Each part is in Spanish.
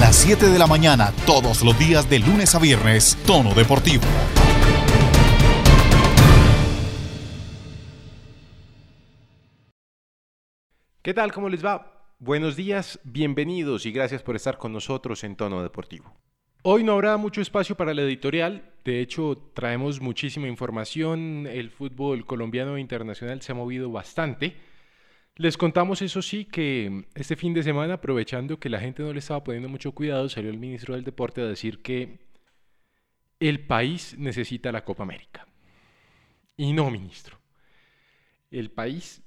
las 7 de la mañana, todos los días de lunes a viernes, Tono Deportivo. ¿Qué tal? ¿Cómo les va? Buenos días, bienvenidos y gracias por estar con nosotros en Tono Deportivo. Hoy no habrá mucho espacio para la editorial, de hecho traemos muchísima información, el fútbol colombiano e internacional se ha movido bastante. Les contamos eso sí que este fin de semana, aprovechando que la gente no le estaba poniendo mucho cuidado, salió el ministro del Deporte a decir que el país necesita la Copa América. Y no, ministro. El país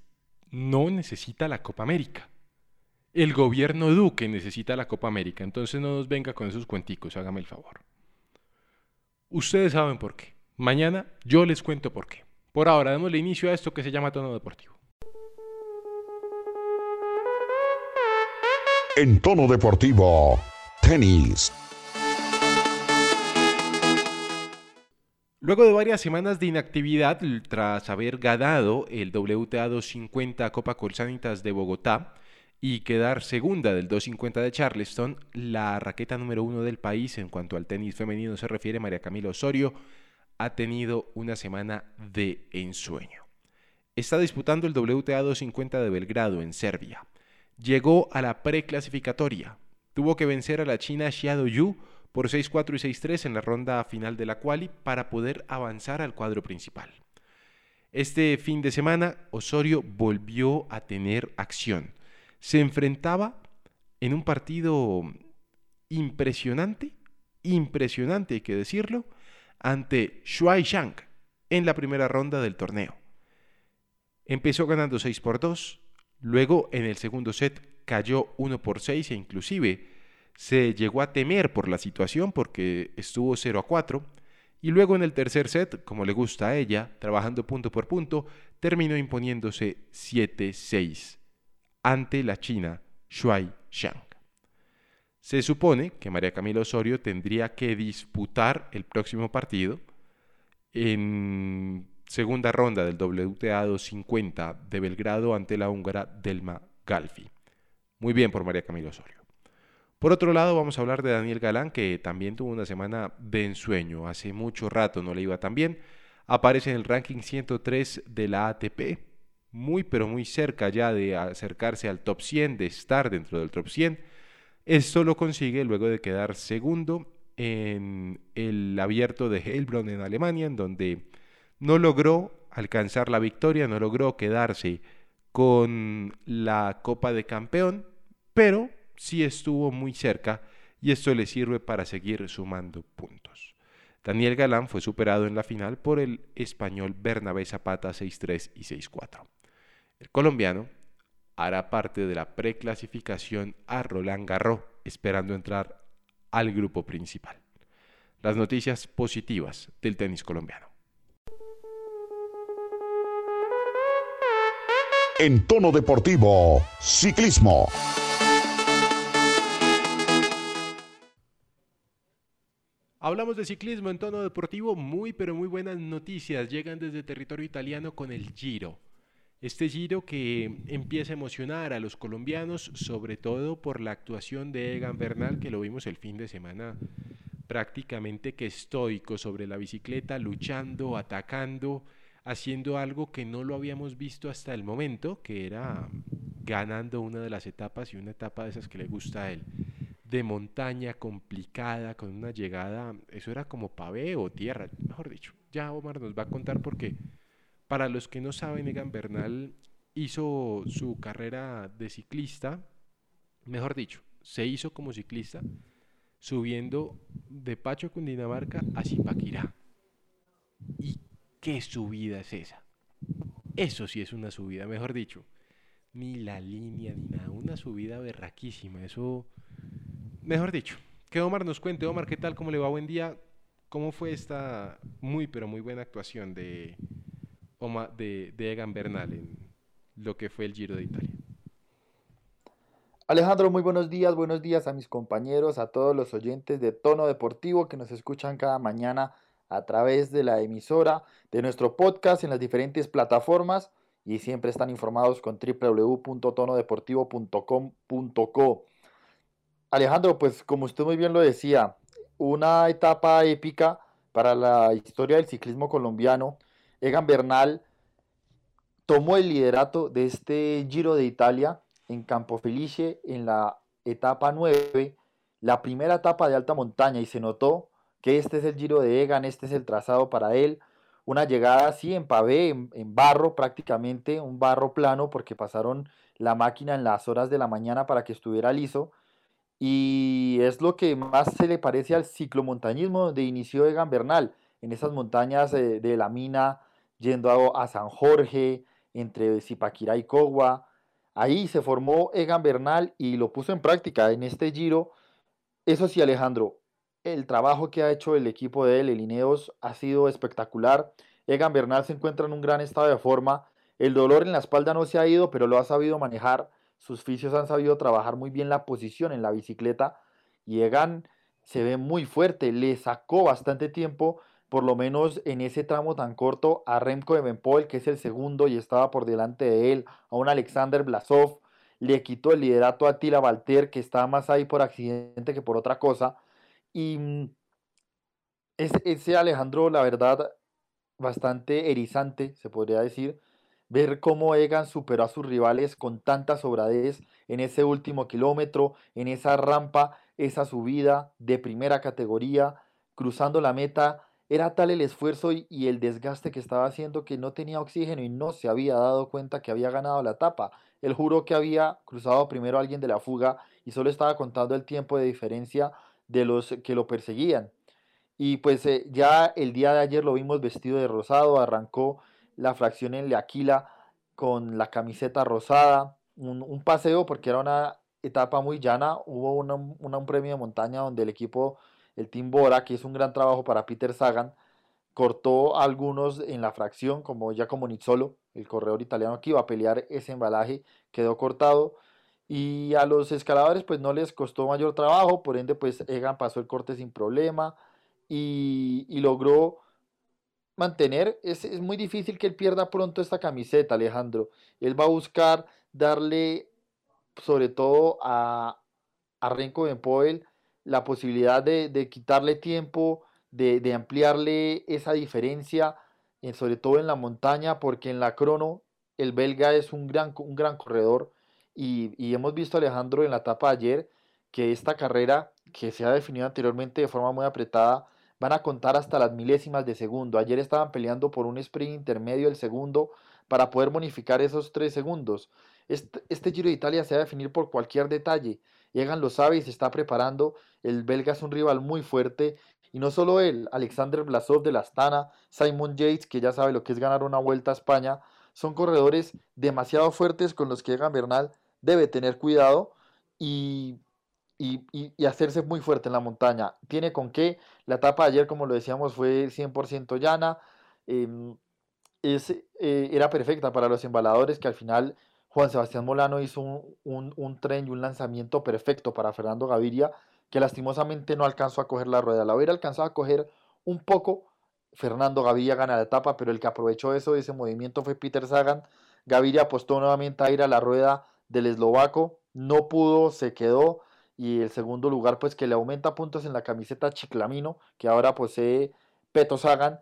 no necesita la Copa América. El gobierno Duque necesita la Copa América, entonces no nos venga con esos cuenticos, hágame el favor. Ustedes saben por qué. Mañana yo les cuento por qué. Por ahora, démosle inicio a esto que se llama tono deportivo. En tono deportivo, tenis. Luego de varias semanas de inactividad, tras haber ganado el WTA 250 Copa Colsanitas de Bogotá, y quedar segunda del 250 de Charleston, la raqueta número uno del país en cuanto al tenis femenino se refiere, María Camila Osorio, ha tenido una semana de ensueño. Está disputando el WTA 250 de Belgrado en Serbia. Llegó a la preclasificatoria. Tuvo que vencer a la china Xiao Yu por 6-4 y 6-3 en la ronda final de la quali para poder avanzar al cuadro principal. Este fin de semana, Osorio volvió a tener acción se enfrentaba en un partido impresionante, impresionante hay que decirlo, ante Shuai Shang en la primera ronda del torneo. Empezó ganando 6 por 2, luego en el segundo set cayó 1 por 6 e inclusive se llegó a temer por la situación porque estuvo 0 a 4 y luego en el tercer set, como le gusta a ella, trabajando punto por punto, terminó imponiéndose 7-6 ante la China Shuai Shang. Se supone que María Camila Osorio tendría que disputar el próximo partido en segunda ronda del WTA 250 de Belgrado ante la húngara Delma Galfi. Muy bien por María Camila Osorio. Por otro lado, vamos a hablar de Daniel Galán, que también tuvo una semana de ensueño. Hace mucho rato no le iba tan bien. Aparece en el ranking 103 de la ATP, muy pero muy cerca ya de acercarse al top 100, de estar dentro del top 100. Esto lo consigue luego de quedar segundo en el abierto de Heilbronn en Alemania, en donde no logró alcanzar la victoria, no logró quedarse con la Copa de Campeón, pero sí estuvo muy cerca y esto le sirve para seguir sumando puntos. Daniel Galán fue superado en la final por el español Bernabé Zapata 6-3 y 6-4. El colombiano hará parte de la preclasificación a Roland Garros, esperando entrar al grupo principal. Las noticias positivas del tenis colombiano. En tono deportivo, ciclismo. Hablamos de ciclismo en tono deportivo, muy pero muy buenas noticias llegan desde territorio italiano con el Giro. Este giro que empieza a emocionar a los colombianos, sobre todo por la actuación de Egan Bernal, que lo vimos el fin de semana prácticamente que estoico sobre la bicicleta, luchando, atacando, haciendo algo que no lo habíamos visto hasta el momento, que era ganando una de las etapas y una etapa de esas que le gusta a él, de montaña complicada, con una llegada, eso era como pavé o tierra, mejor dicho. Ya Omar nos va a contar por qué para los que no saben, Egan Bernal hizo su carrera de ciclista, mejor dicho, se hizo como ciclista subiendo de Pacho, Cundinamarca a Zipaquirá. ¿Y qué subida es esa? Eso sí es una subida, mejor dicho. Ni la línea ni nada, una subida berraquísima. Eso, mejor dicho. Que Omar nos cuente. Omar, ¿qué tal? ¿Cómo le va? Buen día. ¿Cómo fue esta muy, pero muy buena actuación de, de, de Egan Bernal en lo que fue el Giro de Italia. Alejandro, muy buenos días, buenos días a mis compañeros, a todos los oyentes de Tono Deportivo que nos escuchan cada mañana a través de la emisora, de nuestro podcast en las diferentes plataformas y siempre están informados con www.tonodeportivo.com.co. Alejandro, pues como usted muy bien lo decía, una etapa épica para la historia del ciclismo colombiano. Egan Bernal tomó el liderato de este Giro de Italia en Campo Felice en la etapa 9, la primera etapa de alta montaña y se notó que este es el Giro de Egan, este es el trazado para él. Una llegada así en pavé, en, barro prácticamente, un barro plano porque pasaron la máquina en las horas de la mañana para que estuviera liso. Y es lo que más se le parece al ciclomontañismo donde inició Egan Bernal, en esas montañas de, la mina, yendo a, a, San Jorge, entre Zipaquirá y Cogua. Ahí se formó Egan Bernal y lo puso en práctica en este giro. Eso sí, Alejandro, el trabajo que ha hecho el equipo de él, el Ineos, ha sido espectacular. Egan Bernal se encuentra en un gran estado de forma. El dolor en la espalda no se ha ido, pero lo ha sabido manejar. Sus fisios han sabido trabajar muy bien la posición en la bicicleta. Y Egan se ve muy fuerte. Le sacó bastante tiempo, por lo menos en ese tramo tan corto, a Remco Evenpoel, que es el segundo y estaba por delante de él, a un Alexander Blasov. Le quitó el liderato a Tila Valter, que estaba más ahí por accidente que por otra cosa. Y mm, ese, Alejandro, la verdad, bastante erizante, se podría decir, ver cómo Egan superó a sus rivales con tanta sobradez en ese último kilómetro, en esa rampa, esa subida de primera categoría, cruzando la meta. Era tal el esfuerzo y, y el desgaste que estaba haciendo que no tenía oxígeno y no se había dado cuenta que había ganado la etapa. Él juró que había cruzado primero a alguien de la fuga y solo estaba contando el tiempo de diferencia de los que lo perseguían. Y pues eh, ya el día de ayer lo vimos vestido de rosado, arrancó la fracción en Leaquila con la camiseta rosada, un, paseo porque era una etapa muy llana, hubo una, un premio de montaña donde el equipo, el Team Bora, que es un gran trabajo para Peter Sagan, cortó a algunos en la fracción, como Giacomo Nizzolo, el corredor italiano que iba a pelear ese embalaje, quedó cortado. Y a los escaladores pues no les costó mayor trabajo, por ende pues Egan pasó el corte sin problema y, y logró mantener, es, es, muy difícil que él pierda pronto esta camiseta, Alejandro. Él va a buscar darle, sobre todo a, a Renko Benpoel, la posibilidad de, de quitarle tiempo, de, de, ampliarle esa diferencia, en, sobre todo en la montaña, porque en la crono el belga es un gran, un gran corredor. Y, hemos visto, Alejandro, en la etapa de ayer, que esta carrera, que se ha definido anteriormente de forma muy apretada, van a contar hasta las milésimas de segundo. Ayer estaban peleando por un sprint intermedio el segundo para poder bonificar esos tres segundos. Este, este, Giro de Italia se va a definir por cualquier detalle. Egan lo sabe y se está preparando. El belga es un rival muy fuerte. Y no solo él, Alexander Blasov de la Astana, Simon Yates, que ya sabe lo que es ganar una vuelta a España, son corredores demasiado fuertes con los que Egan Bernal debe tener cuidado. Y y, hacerse muy fuerte en la montaña. Tiene con qué. La etapa de ayer, como lo decíamos, fue 100% llana. Eh, es, eh, era perfecta para los embaladores que al final Juan Sebastián Molano hizo un, un, un, tren y un lanzamiento perfecto para Fernando Gaviria, que lastimosamente no alcanzó a coger la rueda. La hubiera alcanzado a coger un poco. Fernando Gaviria gana la etapa, pero el que aprovechó eso, ese movimiento fue Peter Sagan. Gaviria apostó nuevamente a ir a la rueda del eslovaco, no pudo, se quedó y el segundo lugar pues que le aumenta puntos en la camiseta Chiclamino que ahora posee Peto Sagan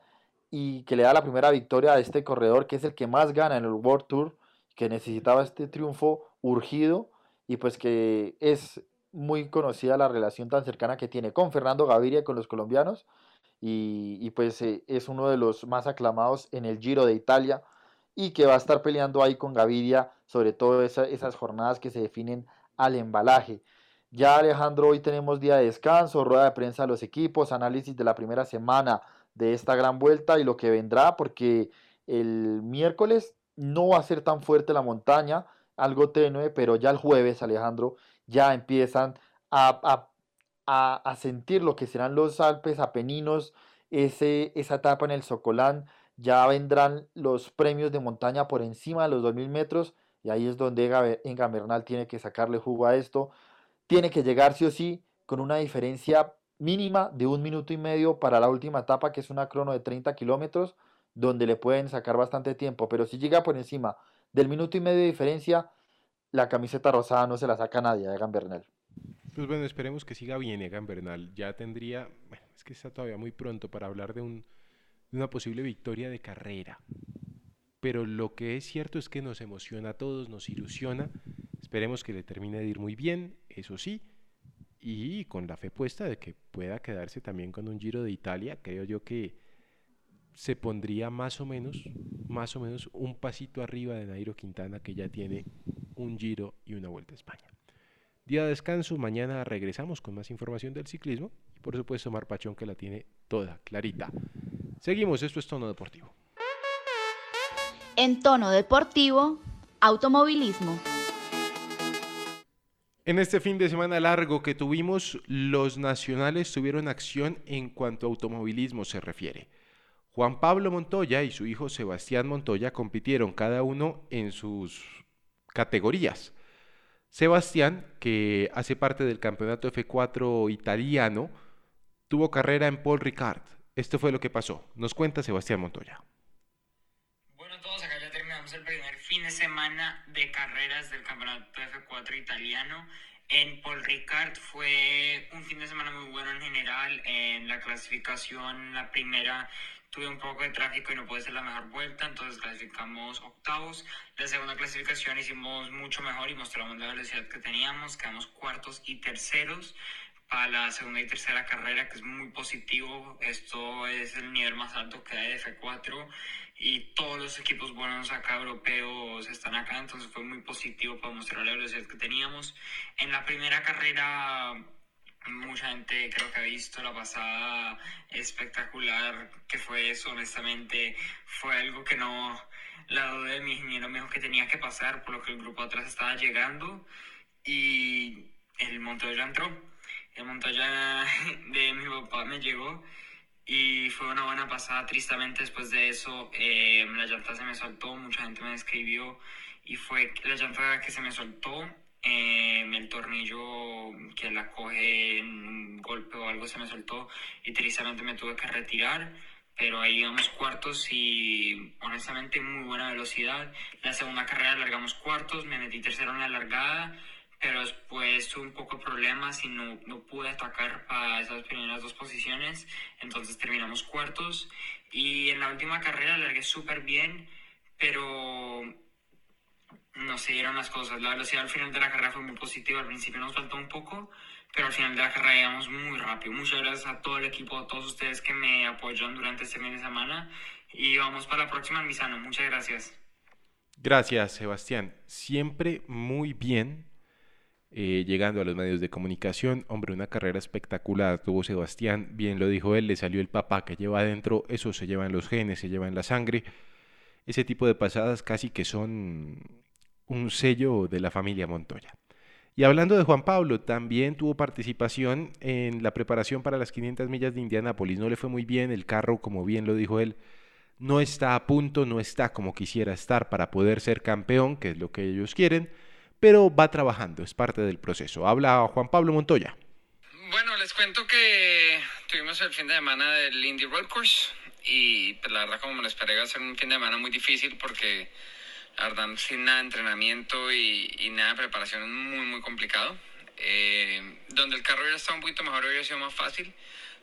y que le da la primera victoria a este corredor que es el que más gana en el World Tour que necesitaba este triunfo urgido y pues que es muy conocida la relación tan cercana que tiene con Fernando Gaviria y con los colombianos y, pues eh, es uno de los más aclamados en el Giro de Italia y que va a estar peleando ahí con Gaviria sobre todo esa, esas jornadas que se definen al embalaje. Ya Alejandro, hoy tenemos día de descanso, rueda de prensa de los equipos, análisis de la primera semana de esta gran vuelta y lo que vendrá, porque el miércoles no va a ser tan fuerte la montaña, algo tenue, pero ya el jueves, Alejandro, ya empiezan a, a, a, a sentir lo que serán los Alpes Apeninos, ese, esa etapa en el Socolán, ya vendrán los premios de montaña por encima de los 2000 metros, y ahí es donde Enga Bernal tiene que sacarle jugo a esto tiene que llegar sí o sí con una diferencia mínima de un minuto y medio para la última etapa, que es una crono de 30 kilómetros, donde le pueden sacar bastante tiempo. Pero si llega por encima del minuto y medio de diferencia, la camiseta rosada no se la saca nadie a Egan Bernal. Pues bueno, esperemos que siga bien Egan Bernal. Ya tendría, bueno, es que está todavía muy pronto para hablar de, un, de una posible victoria de carrera. Pero lo que es cierto es que nos emociona a todos, nos ilusiona. Esperemos que le termine de ir muy bien, eso sí, y con la fe puesta de que pueda quedarse también con un Giro de Italia, creo yo que se pondría más o menos, más o menos un pasito arriba de Nairo Quintana que ya tiene un Giro y una Vuelta a España. Día de descanso, mañana regresamos con más información del ciclismo y por supuesto Mar Pachón que la tiene toda clarita. Seguimos, esto es Tono Deportivo. En Tono Deportivo, automovilismo. En este fin de semana largo que tuvimos, los nacionales tuvieron acción en cuanto a automovilismo se refiere. Juan Pablo Montoya y su hijo Sebastián Montoya compitieron cada uno en sus categorías. Sebastián, que hace parte del campeonato F4 italiano, tuvo carrera en Paul Ricard. Esto fue lo que pasó. Nos cuenta Sebastián Montoya. Bueno, todos acá ya terminamos el primer fin de semana de carreras del campeonato F4 italiano. En Paul Ricard fue un fin de semana muy bueno en general. En la clasificación, la primera tuve un poco de tráfico y no pude ser la mejor vuelta, entonces clasificamos octavos. La segunda clasificación hicimos mucho mejor y mostramos la velocidad que teníamos, quedamos cuartos y terceros para la segunda y tercera carrera, que es muy positivo. Esto es el nivel más alto que hay de F4 y todos los equipos buenos acá europeos están acá, entonces fue muy positivo para mostrar la velocidad que teníamos. En la primera carrera mucha gente creo que ha visto la pasada espectacular que fue eso, honestamente fue algo que no, la duda de mi ingeniero me dijo que tenía que pasar, por lo que el grupo atrás estaba llegando y el Montoya entró, el Montoya de mi papá me llegó y fue una buena pasada, tristemente después de eso eh, la llanta se me soltó, mucha gente me escribió y fue la llanta que se me soltó eh, el tornillo que la coge en un golpe o algo se me soltó y tristemente me tuve que retirar pero ahí íbamos cuartos y honestamente muy buena velocidad. La segunda carrera largamos cuartos, me metí tercero en la largada, pero después tuve un poco de problemas y no, no pude atacar para esas primeras dos posiciones, entonces terminamos cuartos y en la última carrera largué súper bien, pero no se dieron las cosas. La velocidad al final de la carrera fue muy positiva. Al principio nos faltó un poco, pero al final de la carrera íbamos muy rápido. Muchas gracias a todo el equipo, a todos ustedes que me apoyan durante este fin de semana. Y vamos para la próxima en Misano. Muchas gracias. Gracias, Sebastián. Siempre muy bien. Eh, llegando a los medios de comunicación, hombre, una carrera espectacular tuvo Sebastián, bien lo dijo él, le salió el papá que lleva adentro, eso se lleva en los genes, se lleva en la sangre, ese tipo de pasadas casi que son un sello de la familia Montoya. Y hablando de Juan Pablo, también tuvo participación en la preparación para las 500 millas de Indianápolis. No le fue muy bien, el carro, como bien lo dijo él, no está a punto, no está como quisiera estar para poder ser campeón, que es lo que ellos quieren, pero va trabajando, es parte del proceso. Habla Juan Pablo Montoya. Bueno, les cuento que tuvimos el fin de semana del Indy Road Course y pues, la verdad como me lo esperé va a ser un fin de semana muy difícil porque la verdad, sin nada de entrenamiento y, nada de preparación es muy, muy complicado. Eh, donde el carro hubiera estado un poquito mejor hubiera sido más fácil,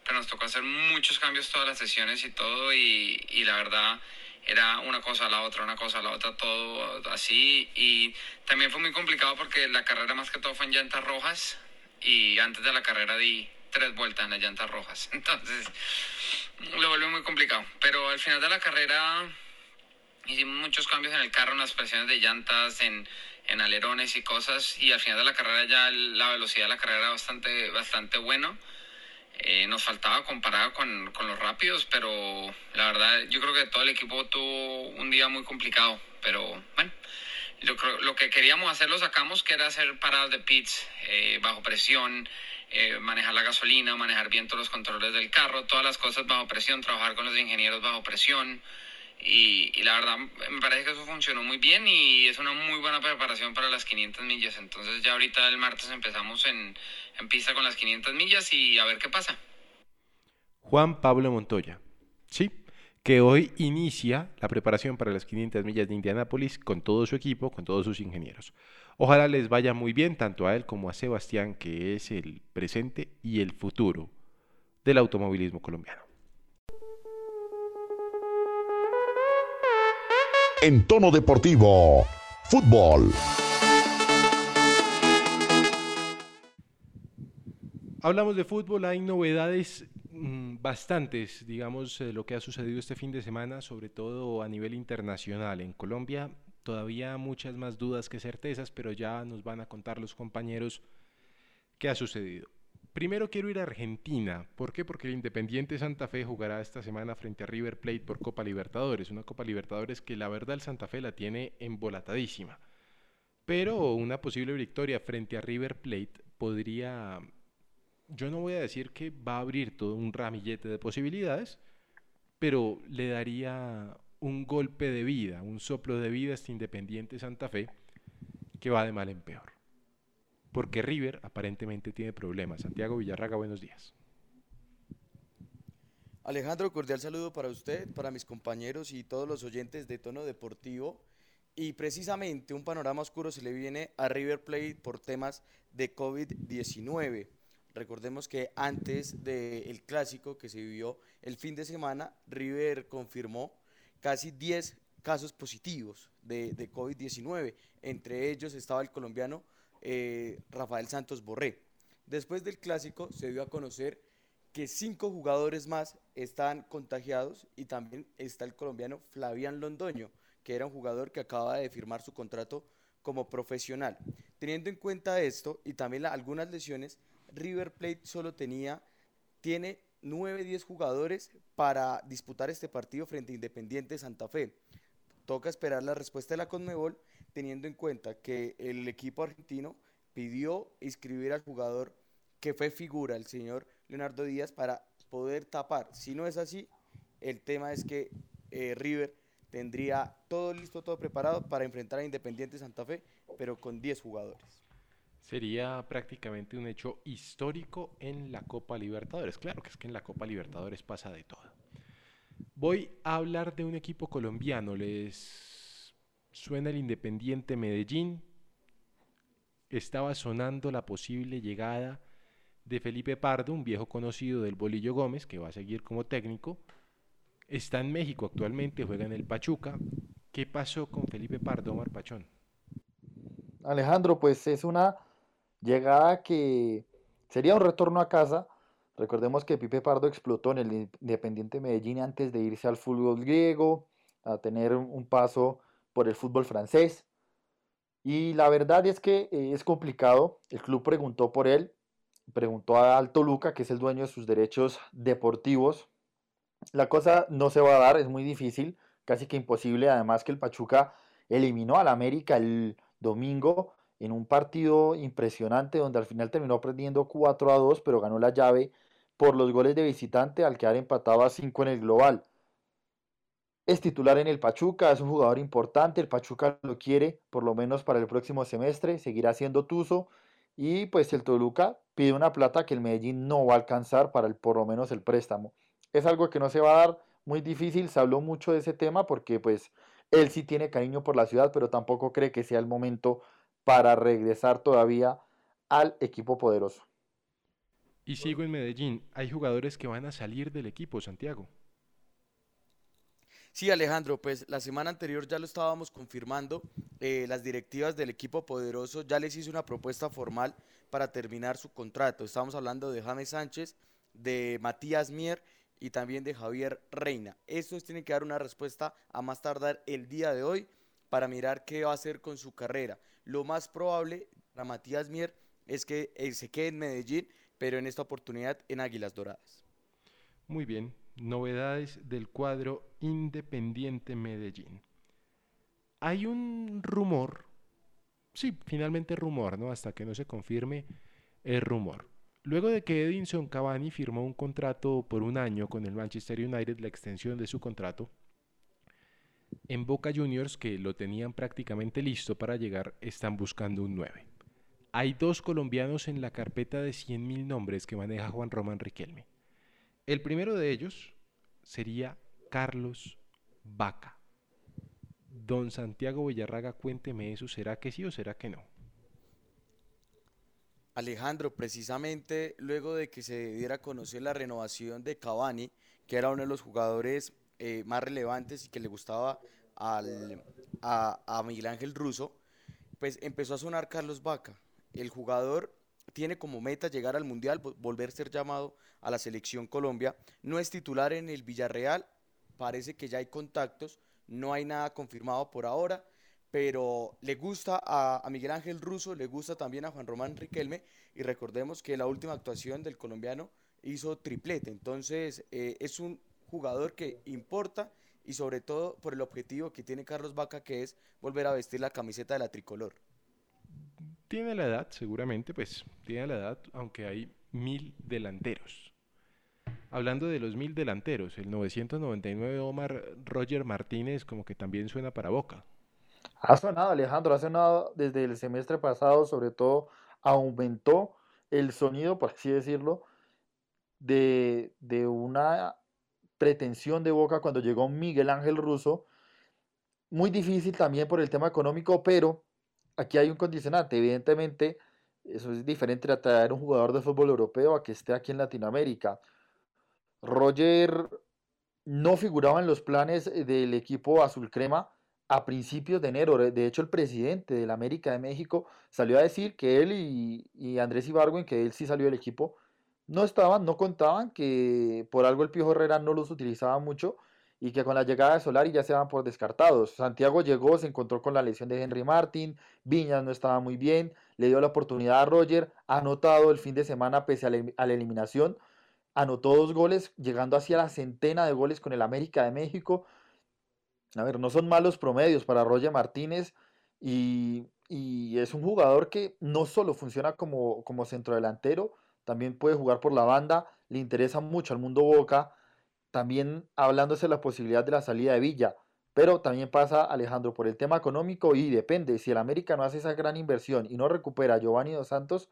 pero nos tocó hacer muchos cambios todas las sesiones y todo, y, y la verdad era una cosa a la otra, una cosa a la otra, todo así. Y también fue muy complicado porque la carrera más que todo fue en llantas rojas, y antes de la carrera di tres vueltas en las llantas rojas. Entonces, lo volvió muy complicado. Pero al final de la carrera hicimos muchos cambios en el carro, en las presiones de llantas, en, alerones y cosas, y al final de la carrera ya la velocidad de la carrera era bastante, bastante bueno. Eh, nos faltaba comparado con, los rápidos, pero la verdad yo creo que todo el equipo tuvo un día muy complicado, pero bueno, lo que queríamos hacer lo sacamos, que era hacer paradas de pits eh, bajo presión, eh, manejar la gasolina, manejar bien todos los controles del carro, todas las cosas bajo presión, trabajar con los ingenieros bajo presión. Y, la verdad me parece que eso funcionó muy bien y es una muy buena preparación para las 500 millas. Entonces ya ahorita el martes empezamos en, en pista con las 500 millas y a ver qué pasa. Juan Pablo Montoya. Sí, que hoy inicia la preparación para las 500 millas de Indianápolis con todo su equipo, con todos sus ingenieros. Ojalá les vaya muy bien tanto a él como a Sebastián, que es el presente y el futuro del automovilismo colombiano. En tono deportivo, fútbol. Hablamos de fútbol, hay novedades Mm, bastantes, digamos, lo que ha sucedido este fin de semana, sobre todo a nivel internacional. En Colombia todavía muchas más dudas que certezas, pero ya nos van a contar los compañeros qué ha sucedido. Primero quiero ir a Argentina. ¿Por qué? Porque el Independiente Santa Fe jugará esta semana frente a River Plate por Copa Libertadores. Una Copa Libertadores que la verdad el Santa Fe la tiene embolatadísima. Pero una posible victoria frente a River Plate podría yo no voy a decir que va a abrir todo un ramillete de posibilidades, pero le daría un golpe de vida, un soplo de vida a este Independiente Santa Fe que va de mal en peor. Porque River aparentemente tiene problemas. Santiago Villarraga, buenos días. Alejandro, cordial saludo para usted, para mis compañeros y todos los oyentes de Tono Deportivo. Y precisamente un panorama oscuro se le viene a River Plate por temas de COVID-19. Recordemos que antes del clásico que se vivió el fin de semana, River confirmó casi 10 casos positivos de, COVID-19. Entre ellos estaba el colombiano eh, Rafael Santos Borré. Después del clásico se dio a conocer que cinco jugadores más están contagiados y también está el colombiano Flavián Londoño, que era un jugador que acaba de firmar su contrato como profesional. Teniendo en cuenta esto y también algunas lesiones, River Plate solo tenía, tiene 9-10 jugadores para disputar este partido frente a Independiente Santa Fe. Toca esperar la respuesta de la Conmebol, teniendo en cuenta que el equipo argentino pidió inscribir al jugador que fue figura, el señor Leonardo Díaz, para poder tapar. Si no es así, el tema es que eh, River tendría todo listo, todo preparado para enfrentar a Independiente Santa Fe, pero con 10 jugadores. Sería prácticamente un hecho histórico en la Copa Libertadores. Claro que es que en la Copa Libertadores pasa de todo. Voy a hablar de un equipo colombiano. ¿Les suena el Independiente Medellín? Estaba sonando la posible llegada de Felipe Pardo, un viejo conocido del Bolillo Gómez, que va a seguir como técnico. Está en México actualmente, juega en el Pachuca. ¿Qué pasó con Felipe Pardo, Omar Pachón? Alejandro, pues es una Llegada que sería un retorno a casa. Recordemos que Pipe Pardo explotó en el Independiente Medellín antes de irse al fútbol griego, a tener un paso por el fútbol francés. Y la verdad es que eh, es complicado. El club preguntó por él, preguntó a Alto Luca, que es el dueño de sus derechos deportivos. La cosa no se va a dar, es muy difícil, casi que imposible. Además que el Pachuca eliminó al América el domingo en un partido impresionante donde al final terminó perdiendo 4 a 2, pero ganó la llave por los goles de visitante al quedar empatado a 5 en el global. Es titular en el Pachuca, es un jugador importante, el Pachuca lo quiere por lo menos para el próximo semestre, seguirá siendo Tuzo y pues el Toluca pide una plata que el Medellín no va a alcanzar para el, por lo menos el préstamo. Es algo que no se va a dar muy difícil, se habló mucho de ese tema porque pues él sí tiene cariño por la ciudad, pero tampoco cree que sea el momento para regresar todavía al equipo poderoso. Y sigo en Medellín. Hay jugadores que van a salir del equipo, Santiago. Sí, Alejandro, pues la semana anterior ya lo estábamos confirmando. Eh, las directivas del equipo poderoso ya les hizo una propuesta formal para terminar su contrato. Estamos hablando de James Sánchez, de Matías Mier y también de Javier Reina. Estos tienen que dar una respuesta a más tardar el día de hoy para mirar qué va a hacer con su carrera. Lo más probable para Matías Mier es que eh, se quede en Medellín, pero en esta oportunidad en Águilas Doradas. Muy bien, novedades del cuadro Independiente Medellín. Hay un rumor, sí, finalmente rumor, ¿no? Hasta que no se confirme, el rumor. Luego de que Edinson Cavani firmó un contrato por un año con el Manchester United, la extensión de su contrato, en Boca Juniors, que lo tenían prácticamente listo para llegar, están buscando un 9. Hay dos colombianos en la carpeta de 100.000 nombres que maneja Juan Román Riquelme. El primero de ellos sería Carlos Vaca. Don Santiago Villarraga, cuénteme eso, ¿será que sí o será que no? Alejandro, precisamente luego de que se diera a conocer la renovación de Cavani, que era uno de los jugadores eh, más relevantes y que le gustaba al, a, a Miguel Ángel Russo, pues empezó a sonar Carlos Vaca. El jugador tiene como meta llegar al Mundial, volver a ser llamado a la selección Colombia. No es titular en el Villarreal, parece que ya hay contactos, no hay nada confirmado por ahora, pero le gusta a, Miguel Ángel Russo, le gusta también a Juan Román Riquelme y recordemos que la última actuación del colombiano hizo triplete, entonces eh, es un jugador que importa y sobre todo por el objetivo que tiene Carlos Vaca que es volver a vestir la camiseta de la tricolor. Tiene la edad, seguramente, pues tiene la edad, aunque hay mil delanteros. Hablando de los mil delanteros, el 999 Omar Roger Martínez como que también suena para Boca. Ha sonado, Alejandro, ha sonado desde el semestre pasado, sobre todo aumentó el sonido, por así decirlo, de, de una pretensión de Boca cuando llegó Miguel Ángel Russo. Muy difícil también por el tema económico, pero aquí hay un condicionante. Evidentemente, eso es diferente a traer un jugador de fútbol europeo a que esté aquí en Latinoamérica. Roger no figuraba en los planes eh, del equipo azul crema a principios de enero. De hecho, el presidente del América de México salió a decir que él y, y Andrés Ibargüen, que él sí salió del equipo, no estaban, no contaban, que por algo el Piojo Herrera no los utilizaba mucho y que con la llegada de Solari ya se daban por descartados. Santiago llegó, se encontró con la lesión de Henry Martin, Viñas no estaba muy bien, le dio la oportunidad a Roger, anotado el fin de semana pese a la, eliminación, anotó dos goles, llegando hacia la centena de goles con el América de México. A ver, no son malos promedios para Roger Martínez y, y es un jugador que no solo funciona como, como centrodelantero, también puede jugar por la banda, le interesa mucho al mundo Boca, también hablándose de la posibilidad de la salida de Villa, pero también pasa Alejandro por el tema económico y depende, si el América no hace esa gran inversión y no recupera a Giovanni Dos Santos,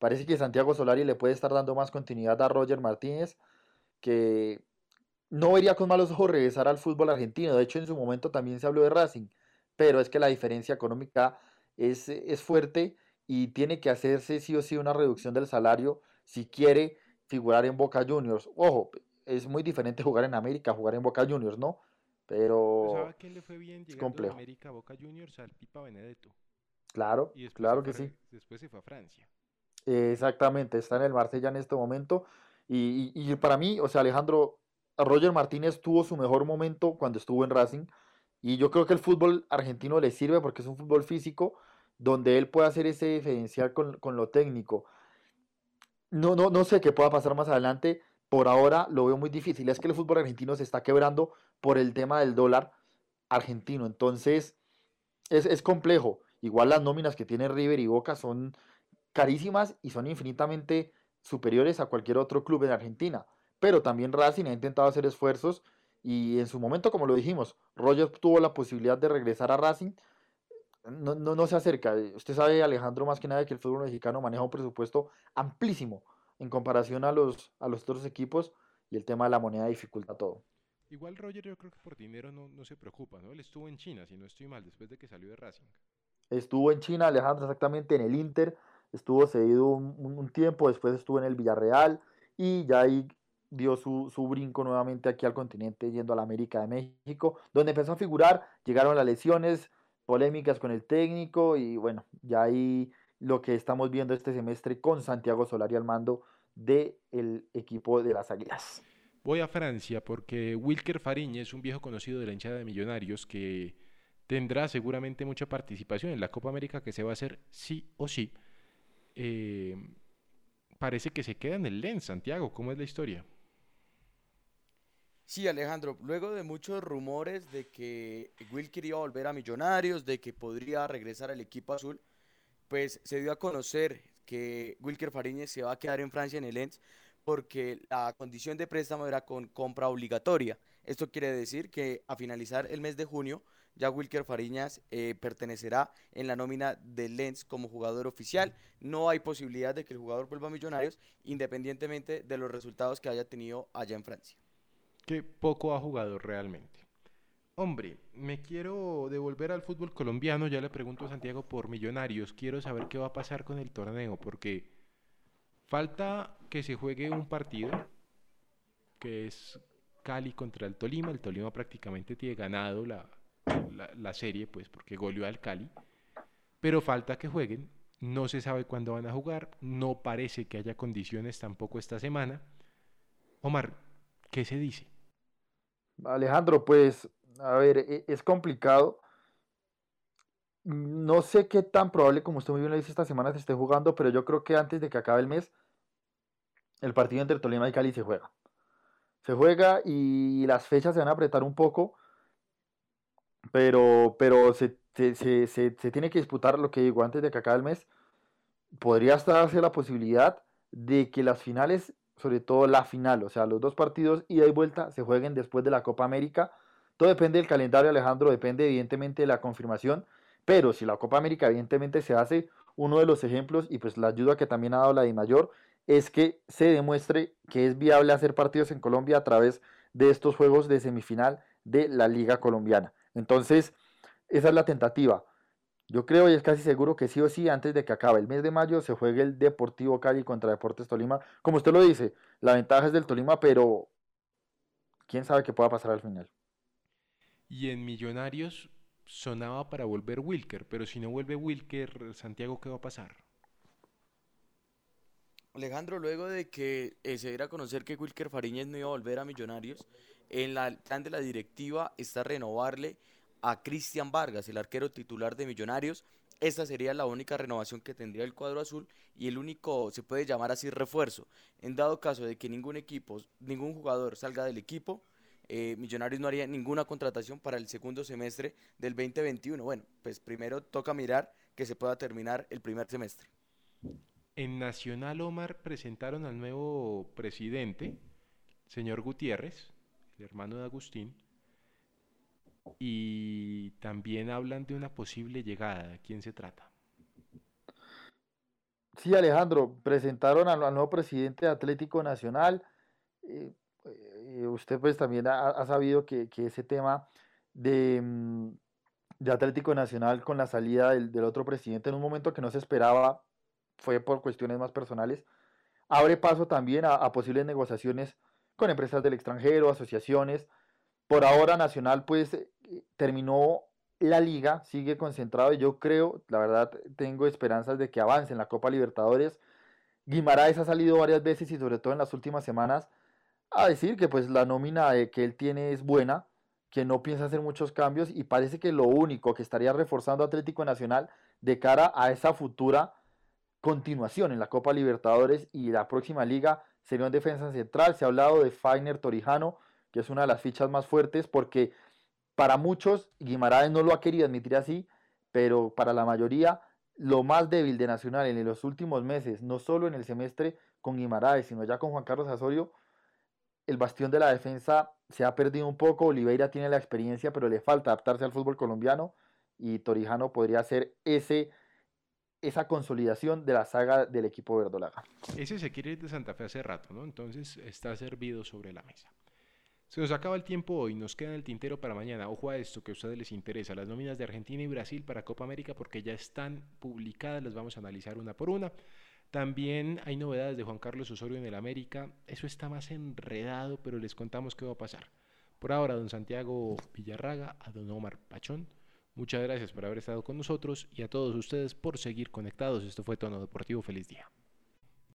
parece que Santiago Solari le puede estar dando más continuidad a Roger Martínez, que no vería con malos ojos regresar al fútbol argentino, de hecho en su momento también se habló de Racing, pero es que la diferencia económica es, es fuerte y tiene que hacerse sí o sí una reducción del salario si quiere figurar en Boca Juniors. Ojo, es muy diferente jugar en América, jugar en Boca Juniors, ¿no? Pero ¿Sabe quién le fue bien llegando complejo. América Boca Juniors al Pipa Benedetto? Claro, claro que sí. Después se fue a Francia. exactamente, está en el Marsella en este momento. Y, y, para mí, o sea, Alejandro, Roger Martínez tuvo su mejor momento cuando estuvo en Racing. Y yo creo que el fútbol argentino le sirve porque es un fútbol físico donde él puede hacer ese diferencial con, con lo técnico. No, no, no sé qué pueda pasar más adelante. Por ahora lo veo muy difícil. Es que el fútbol argentino se está quebrando por el tema del dólar argentino. Entonces, es, complejo. Igual las nóminas que tiene River y Boca son carísimas y son infinitamente superiores a cualquier otro club en Argentina. Pero también Racing ha intentado hacer esfuerzos y en su momento, como lo dijimos, Roger tuvo la posibilidad de regresar a Racing. No, no, no se acerca. Usted sabe, Alejandro, más que nada que el fútbol mexicano maneja un presupuesto amplísimo en comparación a los, a los otros equipos y el tema de la moneda dificulta todo. Igual Roger yo creo que por dinero no, no se preocupa, ¿no? Él estuvo en China, si no estoy mal, después de que salió de Racing. Estuvo en China, Alejandro, exactamente en el Inter, estuvo cedido un, un tiempo, después estuvo en el Villarreal y ya ahí dio su, su, brinco nuevamente aquí al continente yendo a la América de México, donde empezó a figurar, llegaron las lesiones, polémicas con el técnico y bueno, ya ahí lo que estamos viendo este semestre con Santiago Solari al mando del equipo de las Águilas. Voy a Francia porque Wilker Fariñez es un viejo conocido de la hinchada de Millonarios que tendrá seguramente mucha participación en la Copa América que se va a hacer sí o sí. Eh, parece que se queda en el Lens, Santiago. ¿Cómo es la historia? Sí, Alejandro, luego de muchos rumores de que Wilker iba a volver a Millonarios, de que podría regresar al equipo azul, pues se dio a conocer que Wilker Fariñez se va a quedar en Francia en el Lens porque la condición de préstamo era con compra obligatoria. Esto quiere decir que a finalizar el mes de junio ya Wilker Fariñas eh, pertenecerá en la nómina del Lens como jugador oficial. No hay posibilidad de que el jugador vuelva a Millonarios independientemente de los resultados que haya tenido allá en Francia. que poco ha jugado realmente. Hombre, me quiero devolver al fútbol colombiano, ya le pregunto a Santiago por Millonarios, quiero saber qué va a pasar con el torneo, porque falta que se juegue un partido, que es Cali contra el Tolima, el Tolima prácticamente tiene ganado la, la, serie, pues porque goleó al Cali, pero falta que jueguen, no se sabe cuándo van a jugar, no parece que haya condiciones tampoco esta semana. Omar, ¿qué se dice? Alejandro, pues, a ver, e- es complicado. No sé qué tan probable, como usted muy bien lo dice, esta semana se esté jugando, pero yo creo que antes de que acabe el mes, el partido entre Tolima y Cali se juega. Se juega y las fechas se van a apretar un poco, pero, pero se, se- se- se- tiene que disputar lo que digo antes de que acabe el mes. Podría darse la posibilidad de que las finales, sobre todo la final, o sea, los dos partidos ida y vuelta, se jueguen después de la Copa América. Todo depende del calendario, Alejandro, depende evidentemente de la confirmación, pero si la Copa América evidentemente se hace, uno de los ejemplos y pues la ayuda que también ha dado la DIMAYOR es que se demuestre que es viable hacer partidos en Colombia a través de estos juegos de semifinal de la Liga Colombiana. Entonces, esa es la tentativa. Yo creo y es casi seguro que sí o sí, antes de que acabe el mes de mayo, se juegue el Deportivo Cali contra Deportes Tolima. Como usted lo dice, la ventaja es del Tolima, pero quién sabe qué pueda pasar al final. Y en Millonarios sonaba para volver Wilker, pero si no vuelve Wilker, Santiago, ¿qué va a pasar? Alejandro, luego de que eh, se diera a conocer que Wilker Fariñez no iba a volver a Millonarios, en la plan de la directiva está renovarle a Cristian Vargas, el arquero titular de Millonarios. Esta sería la única renovación que tendría el cuadro azul y el único, se puede llamar así, refuerzo. En dado caso de que ningún equipo, ningún jugador salga del equipo, eh, Millonarios no haría ninguna contratación para el segundo semestre del 2021. Bueno, pues primero toca mirar que se pueda terminar el primer semestre. En Nacional Omar presentaron al nuevo presidente, señor Gutiérrez, el hermano de Agustín, y también hablan de una posible llegada. ¿De quién se trata? Sí, Alejandro, presentaron al, al nuevo presidente de Atlético Nacional. eh, eh, usted pues también ha, sabido que, ese tema de, mm, de Atlético Nacional con la salida del, otro presidente en un momento que no se esperaba, fue por cuestiones más personales, abre paso también a, a posibles negociaciones con empresas del extranjero, asociaciones. Por ahora Nacional pues eh, terminó la liga, sigue concentrado y yo creo, la verdad, tengo esperanzas de que avance en la Copa Libertadores. Guimaraes ha salido varias veces y sobre todo en las últimas semanas a decir que pues la nómina que él tiene es buena, que no piensa hacer muchos cambios y parece que lo único que estaría reforzando Atlético Nacional de cara a esa futura continuación en la Copa Libertadores y la próxima liga sería un defensa central. Se ha hablado de Fainer Torijano, que es una de las fichas más fuertes porque para muchos Guimaraes no lo ha querido admitir así, pero para la mayoría lo más débil de Nacional en los últimos meses, no solo en el semestre con Guimaraes, sino ya con Juan Carlos Asorio, el bastión de la defensa se ha perdido un poco. Oliveira tiene la experiencia, pero le falta adaptarse al fútbol colombiano y Torijano podría ser ese esa consolidación de la saga del equipo verdolaga. Ese se quiere ir de Santa Fe hace rato, ¿no? Entonces está servido sobre la mesa. Se nos acaba el tiempo hoy, nos queda el tintero para mañana. Ojo a esto que a ustedes les interesa, las nóminas de Argentina y Brasil para Copa América porque ya están publicadas, las vamos a analizar una por una. También hay novedades de Juan Carlos Osorio en el América, eso está más enredado, pero les contamos qué va a pasar. Por ahora, don Santiago Villarraga, a don Omar Pachón, muchas gracias por haber estado con nosotros y a todos ustedes por seguir conectados. Esto fue Tono Deportivo, feliz día.